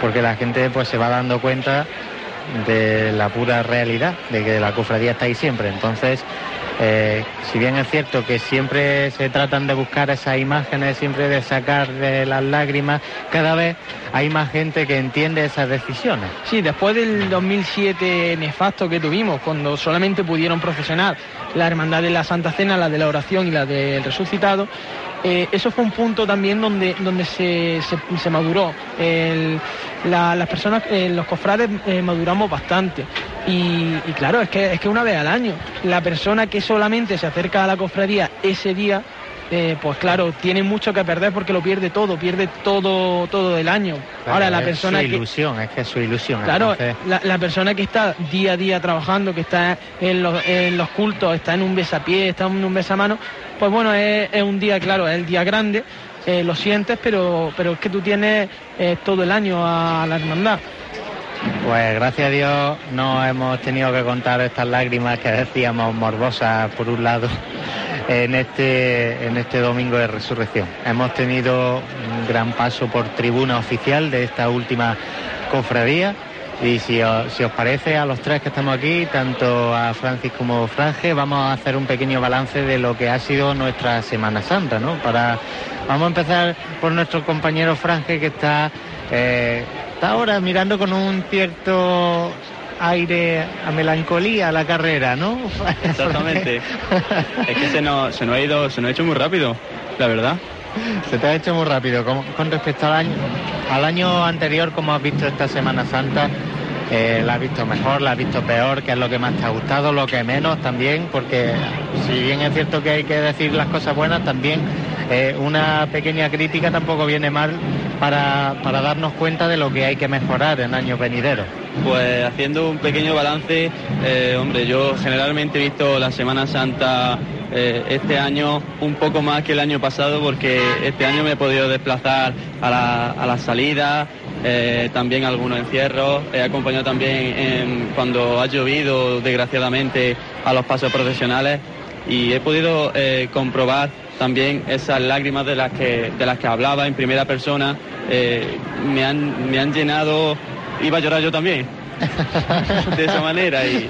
porque la gente pues se va dando cuenta de la pura realidad, de que la cofradía está ahí siempre. Entonces, eh, si bien es cierto que siempre se tratan de buscar esas imágenes, siempre de sacar de las lágrimas, cada vez hay más gente que entiende esas decisiones. Sí, después del 2007 nefasto que tuvimos, cuando solamente pudieron procesionar la Hermandad de la Santa Cena, la de la oración y la del resucitado, eh, eso fue un punto también donde, donde se, se- maduró. Las personas, eh, los cofrades eh, maduramos bastante. Y, y claro, es que, es que una vez al año, la persona que solamente se acerca a la cofradía ese día, eh, pues claro, tiene mucho que perder porque lo pierde todo, pierde todo, todo el año. Ahora, la es persona su que, ilusión, es que es su ilusión. Claro, entonces- la, la persona que está día a día trabajando, que está en los, en los cultos, está en un besapié, está en un besamano, pues bueno, es, es un día, claro, es el día grande, eh, lo sientes, pero, pero es que tú tienes eh, todo el año a la hermandad. Pues gracias a Dios no hemos tenido que contar estas lágrimas que decíamos morbosas por un lado en este, en este domingo de resurrección. Hemos tenido un gran paso por tribuna oficial de esta última cofradía y si os, si os parece a los tres que estamos aquí, tanto a Francis como Franje, vamos a hacer un pequeño balance de lo que ha sido nuestra Semana Santa, ¿no? Para, vamos a empezar por nuestro compañero Franje que está, eh, está ahora mirando con un cierto aire a melancolía la carrera, ¿no? Exactamente. es que se nos, se nos ha ido, se nos ha hecho muy rápido, la verdad. Se te ha hecho muy rápido. Con, con respecto al año, al año anterior, como has visto esta Semana Santa, eh, la has visto mejor, la has visto peor, qué es lo que más te ha gustado, lo que menos también, porque si bien es cierto que hay que decir las cosas buenas, también eh, una pequeña crítica tampoco viene mal para, para darnos cuenta de lo que hay que mejorar en años venideros. Pues haciendo un pequeño balance, eh, hombre, yo generalmente he visto la Semana Santa este año un poco más que el año pasado porque este año me he podido desplazar a la, a la salida, eh, también algunos encierros, he acompañado también en- cuando ha llovido desgraciadamente a los pasos profesionales. Y he podido eh, comprobar también esas lágrimas de las que, de las que hablaba en primera persona, eh, me, han, me han llenado, iba a llorar yo también, de esa manera. Y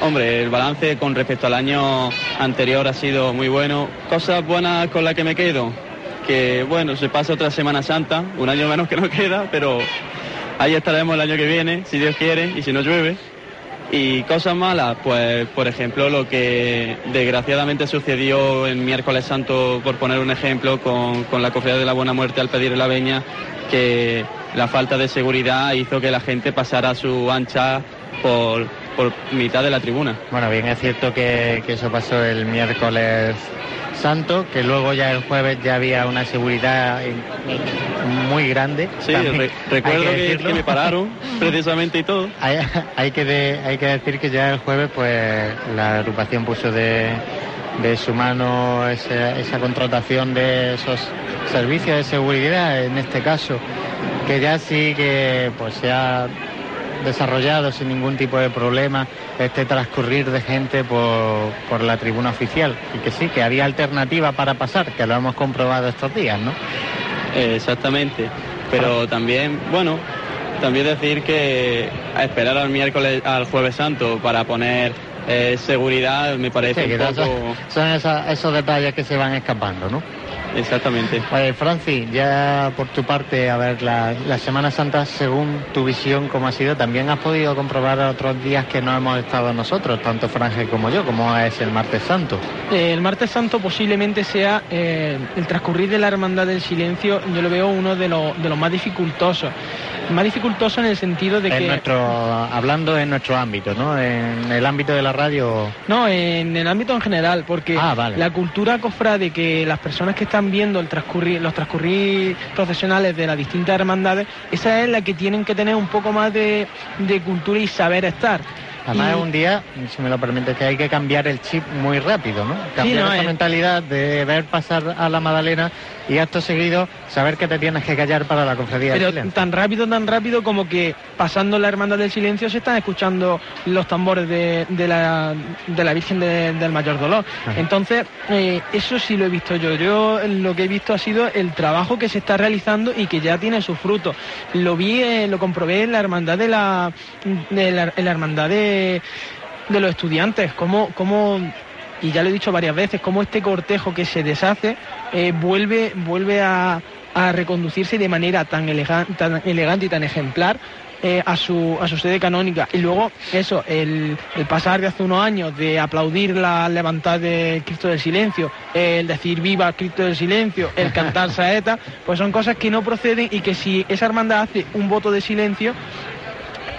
hombre, el balance con respecto al año anterior ha sido muy bueno. Cosas buenas con las que me quedo, que bueno, se pasa otra Semana Santa, un año menos que nos queda, pero ahí estaremos el año que viene, si Dios quiere y si no llueve. Y cosas malas, pues por ejemplo lo que desgraciadamente sucedió el miércoles santo, por poner un ejemplo, con, con la cofradía de la Buena Muerte al pedir la veña, que la falta de seguridad hizo que la gente pasara su ancha por, por mitad de la tribuna. Bueno, bien es cierto que, que eso pasó el miércoles santo, que luego ya el jueves ya había una seguridad muy grande. Sí, re- recuerdo que, me pararon precisamente y todo. Hay, hay que de- hay que decir que ya el jueves pues la agrupación puso de, de su mano esa, esa contratación de esos servicios de seguridad, en este caso, que ya sí que pues se ha desarrollado sin ningún tipo de problema este transcurrir de gente por, por la tribuna oficial y que sí, que había alternativa para pasar, que lo hemos comprobado estos días, ¿no? Eh, exactamente. Pero también, bueno, también decir que a esperar al miércoles, al jueves santo para poner eh, seguridad me parece Sí, un son- poco... son esa- esos detalles que se van escapando, ¿no? Exactamente. Vale, Francis, ya por tu parte, a ver, la, la Semana Santa, según tu visión, ¿cómo ha sido? También has podido comprobar otros días que no hemos estado nosotros, tanto Franje como yo, como es el martes santo. Eh, el martes santo posiblemente sea eh, el transcurrir de la Hermandad del Silencio, yo lo veo uno de, los- de los más dificultosos. Más dificultoso en el sentido de En que... nuestro, hablando en nuestro ámbito, ¿no? En el ámbito de la radio. No, en el ámbito en general, porque Ah, vale. la cultura cofrade que las personas que están viendo el transcurrir, los transcurrir profesionales de las distintas hermandades, esa es la que tienen que tener un poco más de, de cultura y saber estar. Además Y- es un día, si me lo permite, que hay que cambiar el chip muy rápido, ¿no? Cambiar no, esa es- mentalidad de ver pasar a la Madalena y acto seguido saber que te tienes que callar para la cofradía Pero tan rápido, tan rápido como que pasando la Hermandad del Silencio se están escuchando los tambores de, de la, de la Virgen de- del Mayor Dolor. Ajá. Entonces, eh, eso sí lo he visto yo. Yo lo que he visto ha sido el trabajo que se está realizando y que ya tiene sus frutos. Lo vi, eh, lo comprobé en la Hermandad de la, de la, en la Hermandad de, de los estudiantes, cómo, cómo y ya lo he dicho varias veces, cómo este cortejo que se deshace eh, vuelve, vuelve a, a reconducirse de manera tan, elegan- tan elegante y tan ejemplar eh, a, su, a su sede canónica. Y luego eso, el, el pasar de hace unos años de aplaudir la levantada de Cristo del Silencio, el decir viva Cristo del Silencio, el cantar saeta, pues son cosas que no proceden y que si esa hermandad hace un voto de silencio,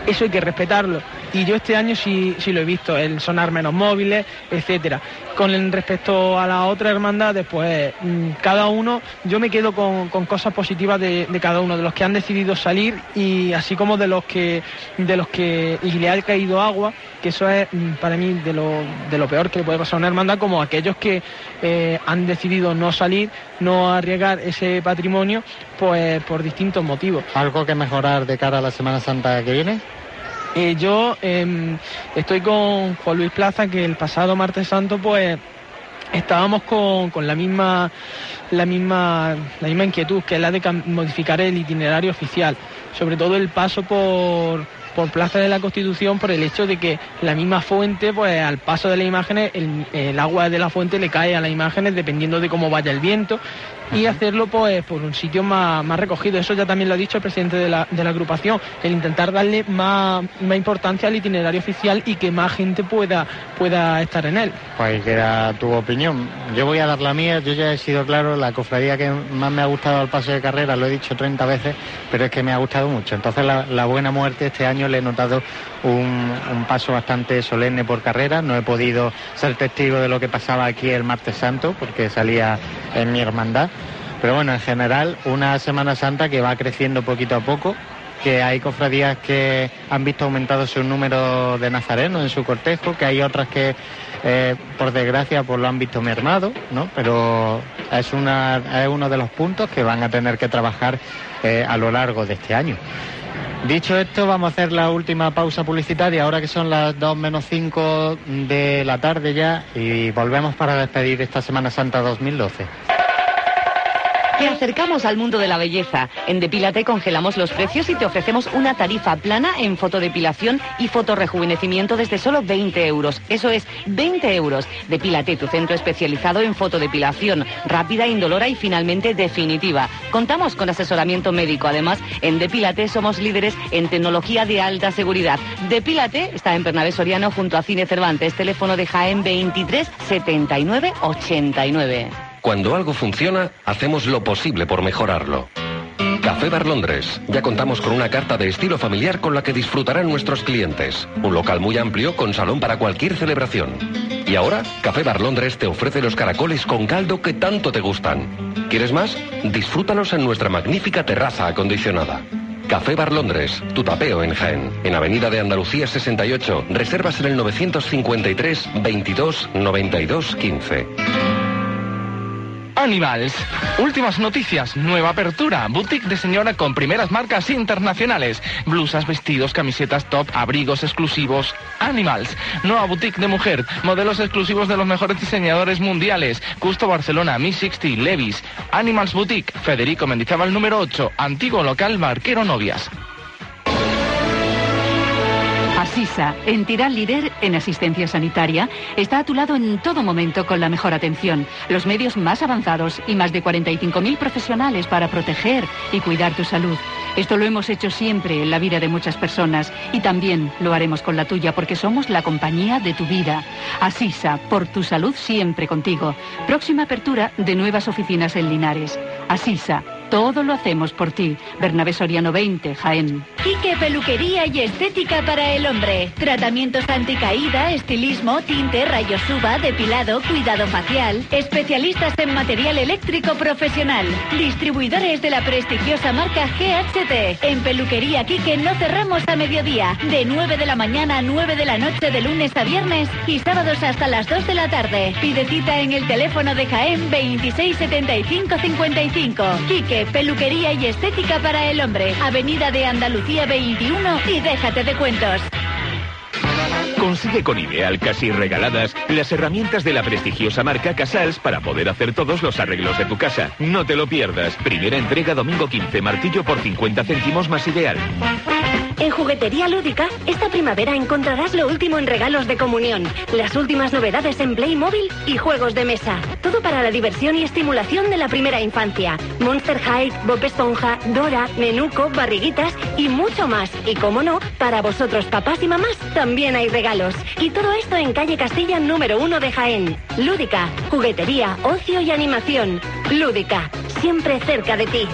eso hay que respetarlo. Y yo este año sí, sí lo he visto, el sonar menos móviles, etcétera. Con respecto a la otra hermandad, pues mm, cada uno, yo me quedo con, cosas positivas de, de cada uno, de los que han decidido salir y así como de los que de los que y le ha caído agua, que eso es mm, para mí de lo, de lo peor que le puede pasar a una hermandad, como aquellos que eh, han decidido no salir, no arriesgar ese patrimonio, pues por distintos motivos. ¿Algo que mejorar de cara a la Semana Santa que viene? Eh, yo em, estoy con Juan Luis Plaza, que el pasado martes santo, pues estábamos con, con la misma la misma la misma inquietud, que es la de modificar el itinerario oficial, sobre todo el paso por por Plaza de la Constitución por el hecho de que la misma fuente, pues al paso de las imágenes, el, el agua de la fuente le cae a las imágenes dependiendo de cómo vaya el viento y hacerlo pues por un sitio más, más recogido. Eso ya también lo ha dicho el presidente de la, de la agrupación, el intentar darle más, más, importancia al itinerario oficial y que más gente pueda, pueda estar en él. Pues queda tu opinión. Yo voy a dar la mía, yo ya he sido claro, la cofradía que más me ha gustado al paso de carrera, lo he dicho 30 veces, pero es que me ha gustado mucho. Entonces la, la buena muerte este año le he notado un, paso bastante solemne por carrera. No he podido ser testigo de lo que pasaba aquí el martes santo porque salía en mi hermandad. Pero bueno, en general, una Semana Santa que va creciendo poquito a poco, que hay cofradías que han visto aumentado su número de nazarenos en su cortejo, que hay otras que, eh, por desgracia, pues lo han visto mermado, ¿no? Pero es, una, es uno de los puntos que van a tener que trabajar eh, a lo largo de este año. Dicho esto, vamos a hacer la última pausa publicitaria, ahora que son las 2 menos 5 de la tarde ya, y volvemos para despedir esta Semana Santa 2012. Te acercamos al mundo de la belleza. En Depílate congelamos los precios y te ofrecemos una tarifa plana en fotodepilación y fotorrejuvenecimiento desde solo 20 euros. Eso es, 20 euros. Depílate, tu centro especializado en fotodepilación, rápida, indolora y finalmente definitiva. Contamos con asesoramiento médico. Además, en Depílate somos líderes en tecnología de alta seguridad. Depílate está en Bernabé Soriano junto a Cine Cervantes. Teléfono de Jaén 23 79 89. Cuando algo funciona, hacemos lo posible por mejorarlo. Café Bar Londres. Ya contamos con una carta de estilo familiar con la que disfrutarán nuestros clientes. Un local muy amplio con salón para cualquier celebración. Y ahora, Café Bar Londres te ofrece los caracoles con caldo que tanto te gustan. ¿Quieres más? Disfrútalos en nuestra magnífica terraza acondicionada. Café Bar Londres, tu tapeo en Jaén. En Avenida de Andalucía 68. Reservas en el 953 22 92 15. Animals. Últimas noticias, nueva apertura, boutique de señora con primeras marcas internacionales, blusas, vestidos, camisetas top, abrigos exclusivos. Animals. Nueva boutique de mujer, modelos exclusivos de los mejores diseñadores mundiales. Custo Barcelona, Mi 60, Levis. Animals Boutique, Federico Mendizábal número 8, antiguo local Barquero Novias. Asisa, entidad líder en asistencia sanitaria, está a tu lado en todo momento con la mejor atención, los medios más avanzados y más de 45.000 profesionales para proteger y cuidar tu salud. Esto lo hemos hecho siempre en la vida de muchas personas y también lo haremos con la tuya porque somos la compañía de tu vida. Asisa, por tu salud siempre contigo. Próxima apertura de nuevas oficinas en Linares. Asisa, todo lo hacemos por ti. Bernabé Soriano 20, Jaén. Quique Peluquería y Estética para el Hombre. Tratamientos anticaída, estilismo, tinte, rayos uva, depilado, cuidado facial. Especialistas en material eléctrico profesional. Distribuidores de la prestigiosa marca GHT. En Peluquería Quique no cerramos a mediodía. De 9 de la mañana a 9 de la noche de lunes a viernes y sábados hasta las 2 de la tarde. Pide cita en el teléfono de Jaén 267555. Quique peluquería y estética para el hombre. Avenida de Andalucía 21 y déjate de cuentos. Consigue con Ideal Casi Regaladas las herramientas de la prestigiosa marca Casals para poder hacer todos los arreglos de tu casa. No te lo pierdas. Primera entrega domingo 15, martillo por 50 céntimos más Ideal. En Juguetería Lúdica, esta primavera encontrarás lo último en regalos de comunión, las últimas novedades en Playmobil y juegos de mesa. Todo para la diversión y estimulación de la primera infancia. Monster High, Bob Esponja, Dora, Nenuco, Barriguitas y mucho más. Y como no, para vosotros papás y mamás también hay regalos. Y todo esto en calle Castilla número 1 de Jaén. Lúdica, juguetería, ocio y animación. Lúdica, siempre cerca de ti.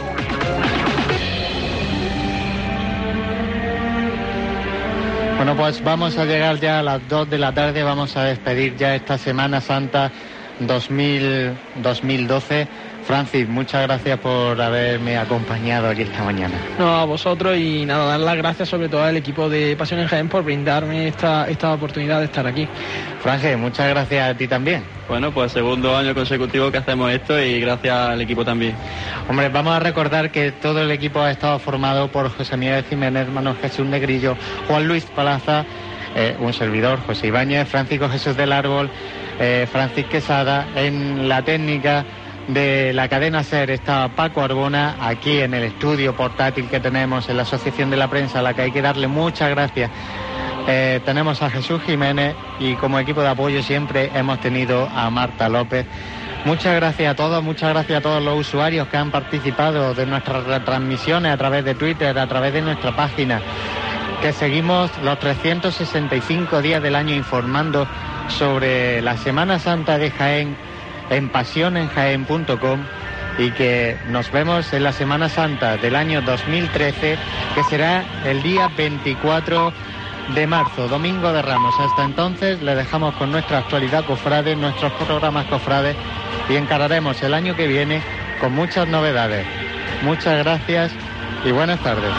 Bueno, pues vamos a llegar ya a las 2 de la tarde, vamos a despedir ya esta Semana Santa 2000, 2012. Francis, muchas gracias por haberme acompañado aquí esta mañana. No, a vosotros y nada, dar las gracias sobre todo al equipo de Pasión en Jaén por brindarme esta, esta oportunidad de estar aquí. Francis, muchas gracias a ti también. Bueno, pues segundo año consecutivo que hacemos esto y gracias al equipo también. Hombre, vamos a recordar que todo el equipo ha estado formado por José Miguel Jiménez, Manuel Jesús Negrillo, Juan Luis Palaza, eh, un servidor, José Ibáñez, Francisco Jesús del Árbol, eh, Francis Quesada, en la técnica de la cadena SER está Paco Arbona, aquí en el estudio portátil que tenemos en la Asociación de la Prensa, a la que hay que darle muchas gracias. Eh, tenemos a Jesús Jiménez y como equipo de apoyo siempre hemos tenido a Marta López. Muchas gracias a todos, muchas gracias a todos los usuarios que han participado de nuestras retransmisiones a través de Twitter, a través de nuestra página, que seguimos los 365 días del año informando sobre la Semana Santa de Jaén en pasionenjaén.com y que nos vemos en la Semana Santa del año 2013, que será el día 24 de marzo, domingo de Ramos. Hasta entonces le dejamos con nuestra actualidad cofrade, nuestros programas cofrades y encararemos el año que viene con muchas novedades. Muchas gracias y buenas tardes.